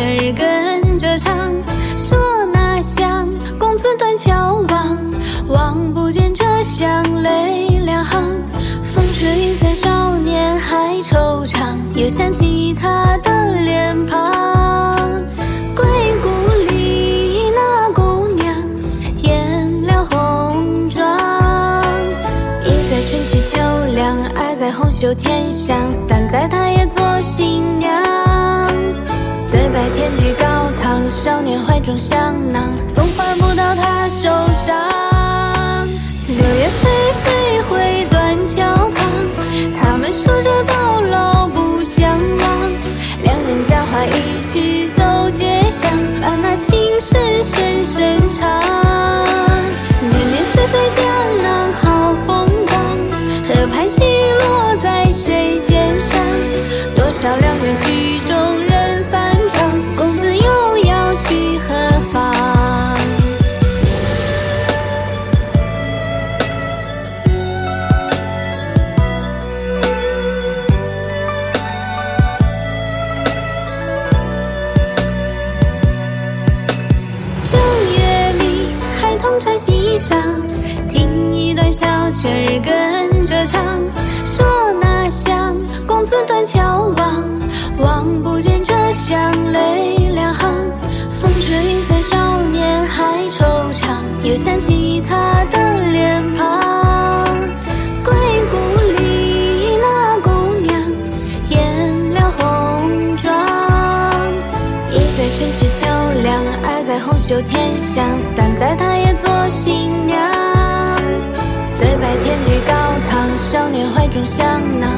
雀儿跟着唱，说那乡公子断桥望，望不见车厢泪两行。风吹云散，少年还惆怅，又想起他的脸庞。归故里那姑娘，添了红妆，一在春去秋凉，二在红袖添香，三在她也做新娘。对白天地高堂，少年怀中香囊，送还不到他手上。柳叶飞飞回断桥旁，他们说着到老不相忘。两人佳话一曲孩童穿新衣裳，听一段小曲儿跟着唱，说那乡公子断桥望，望不见车厢泪两行。风吹云散，少年还惆怅，又想起他的脸庞。归故里那姑娘，添了红妆。一在春去二在红袖添香，三在他也做新娘。对拜天地高堂，少年怀中香囊，